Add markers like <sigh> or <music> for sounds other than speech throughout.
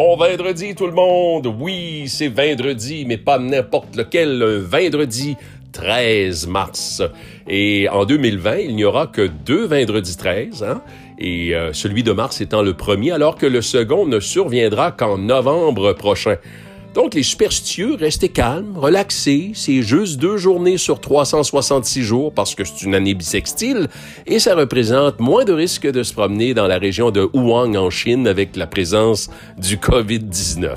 Bon vendredi tout le monde. Oui, c'est vendredi, mais pas n'importe lequel. Un vendredi 13 mars. Et en 2020, il n'y aura que deux vendredis 13, hein? et euh, celui de mars étant le premier, alors que le second ne surviendra qu'en novembre prochain. Donc, les superstitieux, restez calmes, relaxés. C'est juste deux journées sur 366 jours parce que c'est une année bisextile et ça représente moins de risques de se promener dans la région de Wuhan en Chine avec la présence du COVID-19.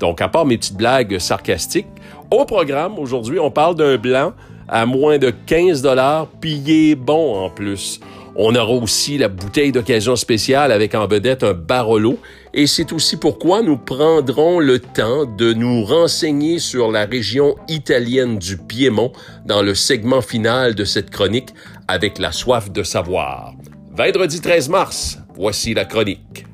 Donc, à part mes petites blagues sarcastiques, au programme, aujourd'hui, on parle d'un blanc à moins de 15 dollars, puis bon en plus. On aura aussi la bouteille d'occasion spéciale avec en vedette un Barolo. Et c'est aussi pourquoi nous prendrons le temps de nous renseigner sur la région italienne du Piémont dans le segment final de cette chronique avec la soif de savoir. Vendredi 13 mars, voici la chronique.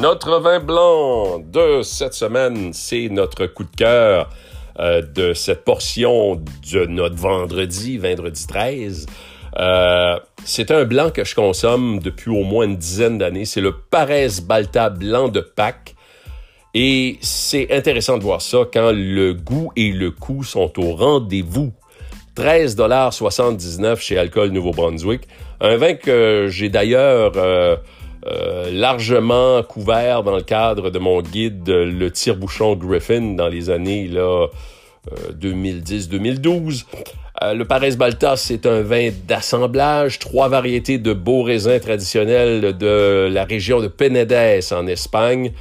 Notre vin blanc de cette semaine, c'est notre coup de cœur euh, de cette portion de notre vendredi, vendredi 13. Euh, c'est un blanc que je consomme depuis au moins une dizaine d'années. C'est le Parès Balta blanc de Pâques. Et c'est intéressant de voir ça quand le goût et le coût sont au rendez-vous. 13,79 chez Alcool Nouveau-Brunswick. Un vin que j'ai d'ailleurs euh, euh, largement couvert dans le cadre de mon guide Le tire-bouchon Griffin dans les années là, 2010-2012. Euh, euh, le Paris Balta, c'est un vin d'assemblage, trois variétés de beaux raisins traditionnels de la région de Penedès en Espagne.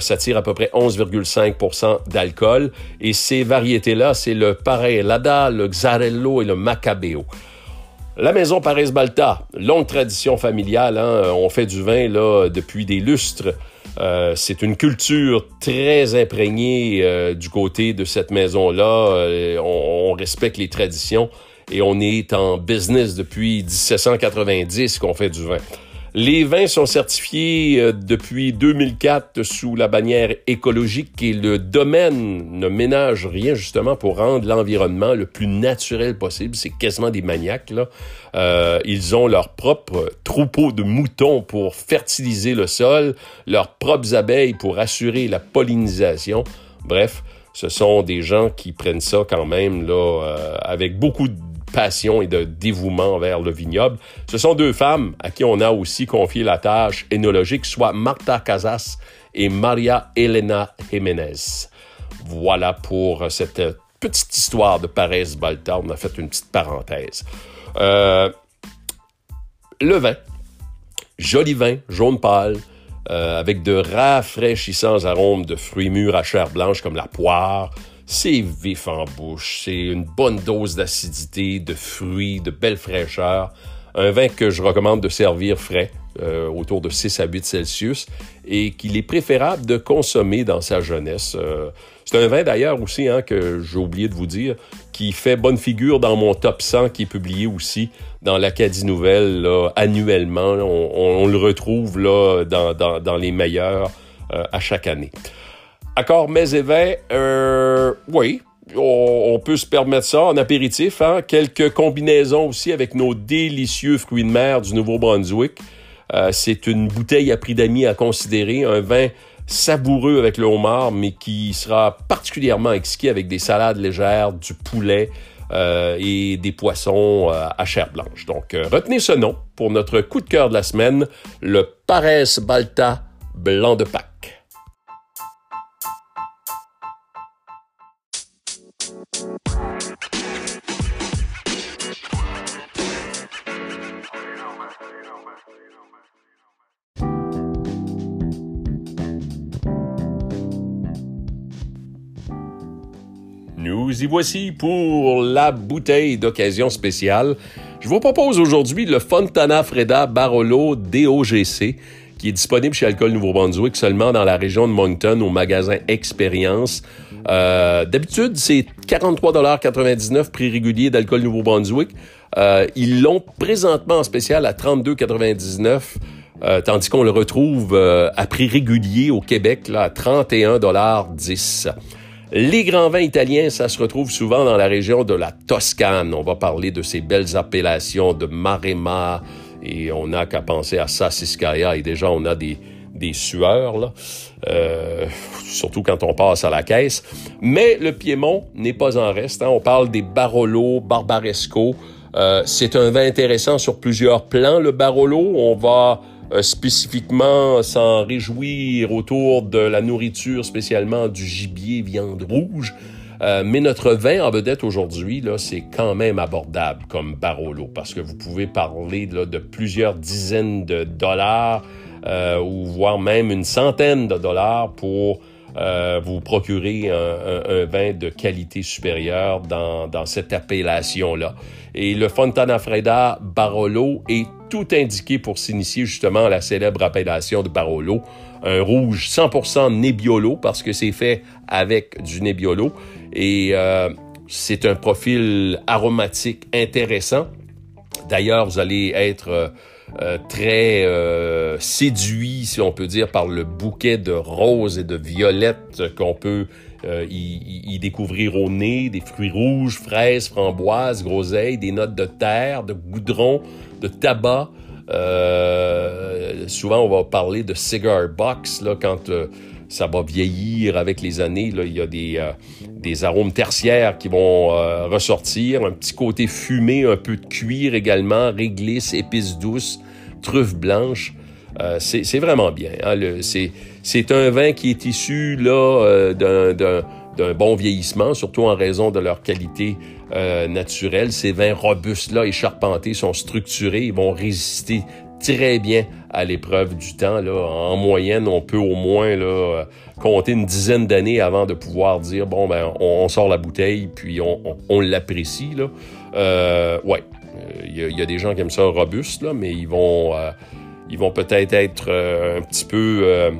ça tire à peu près 11,5% d'alcool. Et ces variétés-là, c'est le Parellada, le Xarello et le Macabeo. La maison Paris Balta, longue tradition familiale, hein. on fait du vin là depuis des lustres. Euh, c'est une culture très imprégnée euh, du côté de cette maison-là. Euh, on, respecte les traditions et on est en business depuis 1790 qu'on fait du vin. Les vins sont certifiés euh, depuis 2004 sous la bannière écologique et le domaine ne ménage rien justement pour rendre l'environnement le plus naturel possible. C'est quasiment des maniaques. Là. Euh, ils ont leur propre troupeau de moutons pour fertiliser le sol, leurs propres abeilles pour assurer la pollinisation. Bref, ce sont des gens qui prennent ça quand même là euh, avec beaucoup de passion et de dévouement vers le vignoble. Ce sont deux femmes à qui on a aussi confié la tâche énologique, soit Marta Casas et Maria Elena Jiménez. Voilà pour cette petite histoire de Paris Balta. On a fait une petite parenthèse. Euh, le vin, joli vin, jaune pâle, euh, avec de rafraîchissants arômes de fruits mûrs à chair blanche comme la poire, c'est vif en bouche, c'est une bonne dose d'acidité, de fruits, de belle fraîcheur. Un vin que je recommande de servir frais, euh, autour de 6 à 8 Celsius, et qu'il est préférable de consommer dans sa jeunesse. Euh, c'est un vin d'ailleurs aussi, hein, que j'ai oublié de vous dire, qui fait bonne figure dans mon top 100 qui est publié aussi dans l'Acadie Nouvelle annuellement. On, le retrouve là, dans, les meilleurs euh, à chaque année. Accord mets et vins, euh, oui, on, peut se permettre ça en apéritif. Hein? Quelques combinaisons aussi avec nos délicieux fruits de mer du Nouveau-Brunswick. Euh, c'est une bouteille à prix d'amis à considérer, un vin savoureux avec le homard, mais qui sera particulièrement exquis avec des salades légères, du poulet euh, et des poissons à chair blanche. Donc, retenez ce nom pour notre coup de cœur de la semaine, le Paresse Balta Blanc de Pâques. Nous y voici pour la bouteille d'occasion spéciale. Je vous propose aujourd'hui le Fontana Freda Barolo DOGC qui est disponible chez Alcool Nouveau-Brunswick seulement dans la région de Moncton au magasin Expérience. Euh, D'habitude, c'est 43,99 prix régulier d'Alcool Nouveau-Brunswick. Euh, ils l'ont présentement en spécial à 32,99 euh, tandis qu'on le retrouve euh, à prix régulier au Québec là, à 31,10 Les grands vins italiens, ça se retrouve souvent dans la région de la Toscane. On va parler de ces belles appellations de Maremma et on n'a qu'à penser à Sassicaia et déjà on a des, des sueurs, là, euh, surtout quand on passe à la caisse. Mais le Piémont n'est pas en reste. Hein. On parle des Barolo, Barbaresco. Euh, c'est un vin intéressant sur plusieurs plans, le Barolo. On va euh, spécifiquement s'en réjouir autour de la nourriture, spécialement du gibier, viande rouge. Euh, mais notre vin en vedette aujourd'hui, là, c'est quand même abordable comme Barolo, parce que vous pouvez parler là, de plusieurs dizaines de dollars euh, ou voire même une centaine de dollars pour vous procurer un, vin de qualité supérieure dans, dans cette appellation-là. Et le Fontana Freda Barolo est tout indiqué pour s'initier justement à la célèbre appellation de Barolo. Un rouge 100% Nebbiolo parce que c'est fait avec du Nebbiolo. Et euh, c'est un profil aromatique intéressant. D'ailleurs, vous allez être euh, très euh, séduit, si on peut dire, par le bouquet de roses et de violettes qu'on peut euh, y, découvrir au nez, des fruits rouges, fraises, framboises, groseilles, des notes de terre, de goudron, de tabac. souvent, on va parler de cigar box là, quand ça va vieillir avec les années. Là, il y a des, des arômes tertiaires qui vont ressortir, un petit côté fumé, un peu de cuir également, réglisse, épices douces, truffes blanches. Euh, c'est vraiment bien. Hein, un vin qui est issu là euh, d'un bon vieillissement, surtout en raison de leur qualité euh, naturelle. Ces vins robustes-là et charpentés sont structurés, ils vont résister très bien à l'épreuve du temps. Là. En moyenne, on peut au moins là, compter une dizaine d'années avant de pouvoir dire bon ben on, sort la bouteille puis on, on, l'apprécie. Là. Euh, ouais, il y, a des gens qui aiment ça robuste là, mais ils vont ils vont peut-être être, un petit peu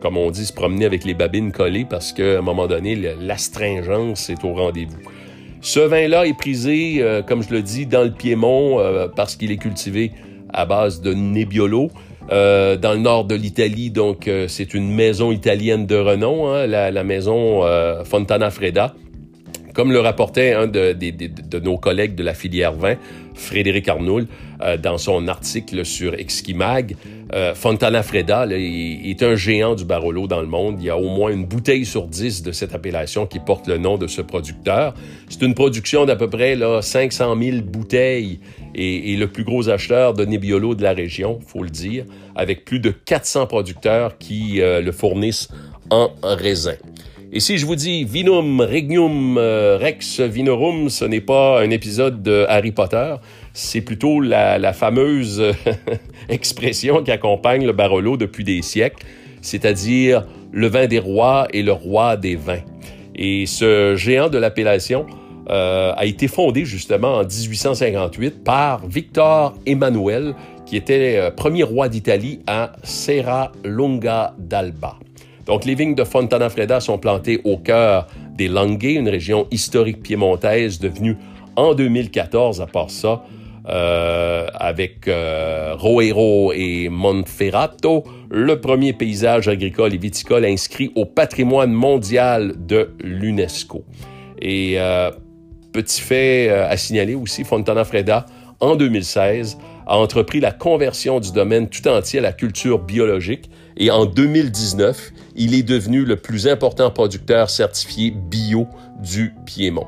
comme on dit, se promener avec les babines collées parce qu'à un moment donné, l'astringence est au rendez-vous. Ce vin-là est prisé, comme je le dis, dans le Piémont parce qu'il est cultivé à base de Nebbiolo. Euh, dans le nord de l'Italie, donc euh, c'est une maison italienne de renom, hein, la, maison euh, Fontana Freda. Comme le rapportait un de, nos collègues de la filière vin, Frédéric Arnoul, euh, dans son article sur Exquimag, euh, Fontana Freda est, un géant du Barolo dans le monde. Il y a au moins une bouteille sur dix de cette appellation qui porte le nom de ce producteur. C'est une production d'à peu près là, 500 000 bouteilles et, le plus gros acheteur de Nebbiolo de la région, faut le dire, avec plus de 400 producteurs qui euh, le fournissent en raisin. Et si je vous dis Vinum Regnum euh, Rex Vinorum, ce n'est pas un épisode de Harry Potter, c'est plutôt la, fameuse <laughs> expression qui accompagne le Barolo depuis des siècles, c'est-à-dire le vin des rois et le roi des vins. Et ce géant de l'appellation euh, a été fondé justement en 1858 par Victor Emmanuel, qui était euh, premier roi d'Italie à Serra Lunga d'Alba. Donc, les vignes de Fontana Freda sont plantées au cœur des Langhe, une région historique piémontaise devenue en 2014, à part ça, euh, avec euh, Roero et Monferrato, le premier paysage agricole et viticole inscrit au patrimoine mondial de l'UNESCO. Et euh, petit fait à signaler aussi, Fontana Freda, en 2016, a entrepris la conversion du domaine tout entier à la culture biologique et en 2019, il est devenu le plus important producteur certifié bio du Piémont.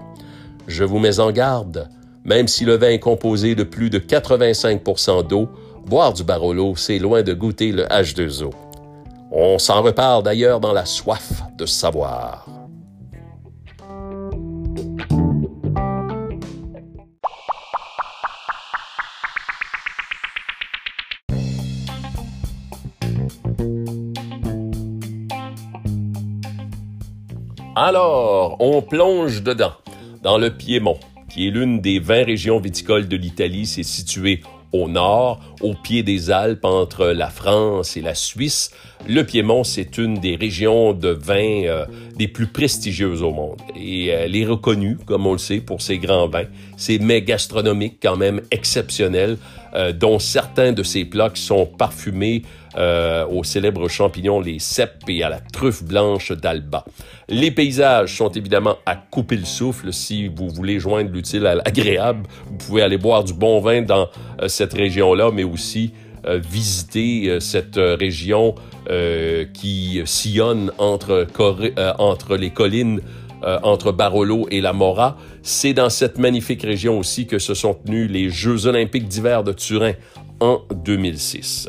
Je vous mets en garde, même si le vin est composé de plus de 85% d'eau, boire du Barolo, c'est loin de goûter le H2O. On s'en reparle d'ailleurs dans la soif de savoir. Alors, on plonge dedans, dans le Piémont, qui est l'une des 20 régions viticoles de l'Italie. C'est situé au nord, au pied des Alpes entre la France et la Suisse. Le Piémont, c'est une des régions de vin euh, des plus prestigieuses au monde. Et elle est reconnue, comme on le sait, pour ses grands vins, ses mets gastronomiques quand même exceptionnels, euh, dont certains de ses plats qui sont parfumés euh, aux célèbres champignons, les cèpes et à la truffe blanche d'Alba. Les paysages sont évidemment à couper le souffle. Si vous voulez joindre l'utile à l'agréable, vous pouvez aller boire du bon vin dans euh, cette région-là, mais aussi euh, visiter cette région qui sillonne entre, entre les collines entre Barolo et la Mora. C'est dans cette magnifique région aussi que se sont tenus les Jeux olympiques d'hiver de Turin en 2006.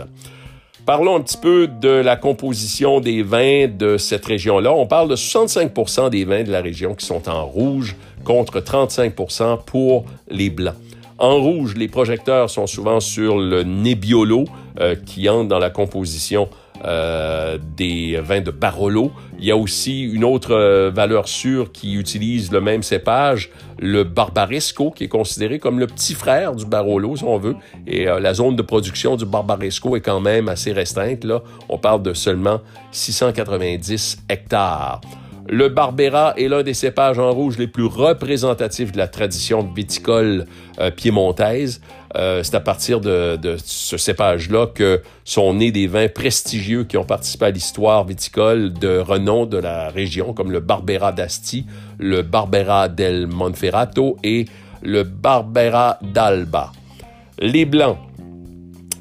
Parlons un petit peu de la composition des vins de cette région-là. On parle de 65% des vins de la région qui sont en rouge contre 35% pour les blancs. En rouge, les projecteurs sont souvent sur le Nebbiolo euh, qui entre dans la composition euh, des vins de Barolo. Il y a aussi une autre euh, valeur sûre qui utilise le même cépage, le Barbaresco, qui est considéré comme le petit frère du Barolo, si on veut. Et la zone de production du Barbaresco est quand même assez restreinte. Là, on parle de seulement 690 hectares. Le Barbera est l'un des cépages en rouge les plus représentatifs de la tradition viticole euh, piémontaise. Euh, c'est à partir de, ce cépage-là que sont nés des vins prestigieux qui ont participé à l'histoire viticole de renom de la région, comme le Barbera d'Asti, le Barbera del Monferrato et le Barbera d'Alba. Les Blancs,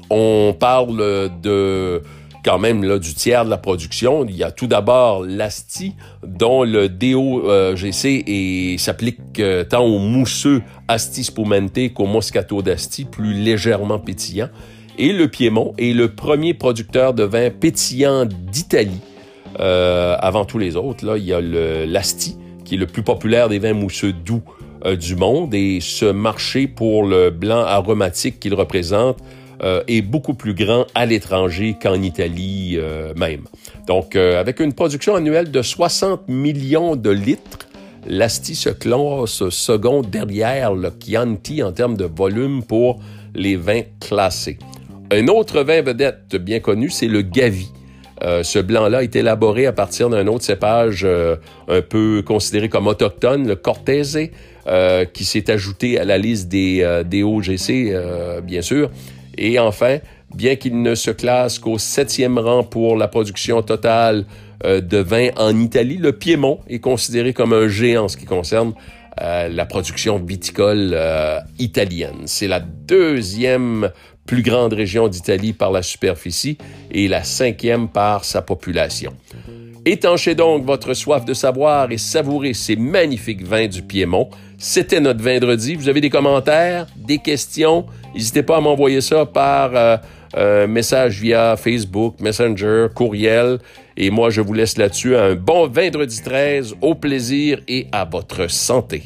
on parle de quand même là, du tiers de la production. Il y a tout d'abord l'Asti, dont le DOGC s'applique euh, tant au mousseux Asti Spumante qu'au Moscato d'Asti, plus légèrement pétillant. Et le Piémont est le premier producteur de vin pétillant d'Italie. Euh, avant tous les autres, là, il y a l'Asti, qui est le plus populaire des vins mousseux doux euh, du monde. Et ce marché pour le blanc aromatique qu'il représente euh, est beaucoup plus grand à l'étranger qu'en Italie euh, même. Donc, euh, avec une production annuelle de 60 millions de litres, l'Asti se classe second derrière le Chianti en termes de volume pour les vins classés. Un autre vin vedette bien connu, c'est le Gavi. ce blanc-là est élaboré à partir d'un autre cépage un peu considéré comme autochtone, le Cortese, qui s'est ajouté à la liste des, des OGC, bien sûr, et enfin, bien qu'il ne se classe qu'au septième rang pour la production totale euh, de vin en Italie, le Piémont est considéré comme un géant en ce qui concerne euh, la production viticole euh, italienne. C'est la deuxième plus grande région d'Italie par la superficie et la cinquième par sa population. Étanchez donc votre soif de savoir et savourez ces magnifiques vins du Piémont. C'était notre vendredi. Vous avez des commentaires, des questions? N'hésitez pas à m'envoyer ça par euh, euh, message via Facebook, Messenger, courriel. Et moi, je vous laisse là-dessus. Un bon vendredi 13, au plaisir et à votre santé.